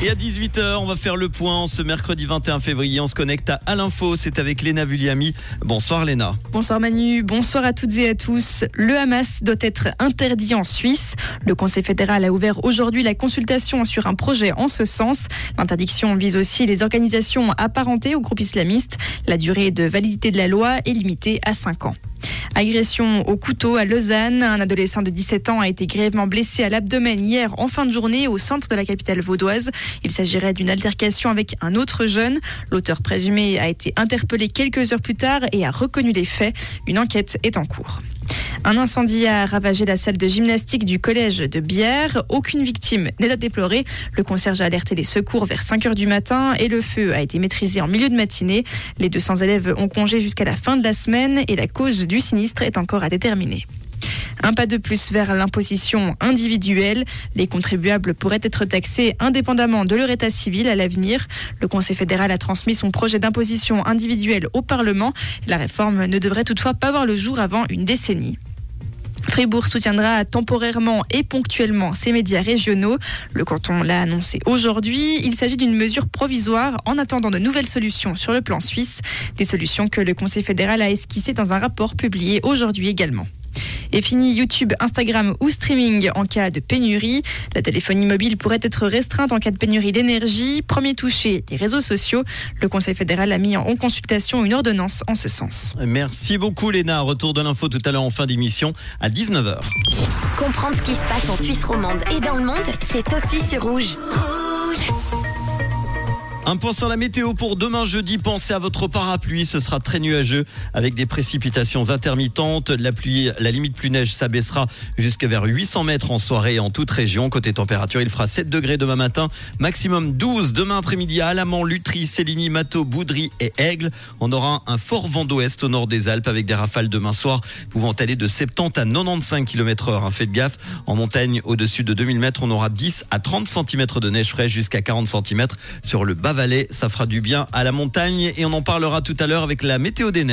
Et à 18h, on va faire le point. Ce mercredi 21 février, on se connecte à, l'info. C'est avec Léna Vulliami. Bonsoir Léna. Bonsoir Manu, bonsoir à toutes et à tous. Le Hamas doit être interdit en Suisse. Le Conseil fédéral a ouvert aujourd'hui la consultation sur un projet en ce sens. L'interdiction vise aussi les organisations apparentées au groupe islamiste. La durée de validité de la loi est limitée à 5 ans. Agression au couteau à Lausanne. Un adolescent de 17 ans a été grièvement blessé à l'abdomen hier en fin de journée au centre de la capitale vaudoise. Il s'agirait d'une altercation avec un autre jeune. L'auteur présumé a été interpellé quelques heures plus tard et a reconnu les faits. Une enquête est en cours. Un incendie a ravagé la salle de gymnastique du collège de Bière. Aucune victime n'est à déplorer. Le concierge a alerté les secours vers 5 heures du matin et le feu a été maîtrisé en milieu de matinée. Les 200 élèves ont congé jusqu'à la fin de la semaine et la cause du sinistre est encore à déterminer. Un pas de plus vers l'imposition individuelle. Les contribuables pourraient être taxés indépendamment de leur état civil à l'avenir. Le Conseil fédéral a transmis son projet d'imposition individuelle au Parlement. La réforme ne devrait toutefois pas voir le jour avant une décennie. Fribourg soutiendra temporairement et ponctuellement ses médias régionaux. Le canton l'a annoncé aujourd'hui. Il s'agit d'une mesure provisoire en attendant de nouvelles solutions sur le plan suisse. Des solutions que le Conseil fédéral a esquissées dans un rapport publié aujourd'hui également. Et fini YouTube, Instagram ou streaming en cas de pénurie. La téléphonie mobile pourrait être restreinte en cas de pénurie d'énergie. Premier touché, les réseaux sociaux. Le Conseil fédéral a mis en consultation une ordonnance en ce sens. Merci beaucoup Léna. Retour de l'info tout à l'heure en fin d'émission à 19h. Comprendre ce qui se passe en Suisse romande et dans le monde, c'est aussi sur rouge. Un point sur la météo pour demain jeudi. Pensez à votre parapluie. Ce sera très nuageux avec des précipitations intermittentes. La pluie, la limite plus neige s'abaissera jusqu'à vers 800 mètres en soirée en toute région. Côté température, il fera 7 degrés demain matin, maximum 12 demain après-midi à Alamant, Lutry, Céligny, Mato, Boudry et Aigle. On aura un fort vent d'ouest au nord des Alpes avec des rafales demain soir pouvant aller de 70 à 95 km heure. Un fait de gaffe. En montagne, au-dessus de 2000 mètres, on aura 10 à 30 cm de neige fraîche jusqu'à 40 cm sur le bas ça fera du bien à la montagne et on en parlera tout à l'heure avec la météo des neiges.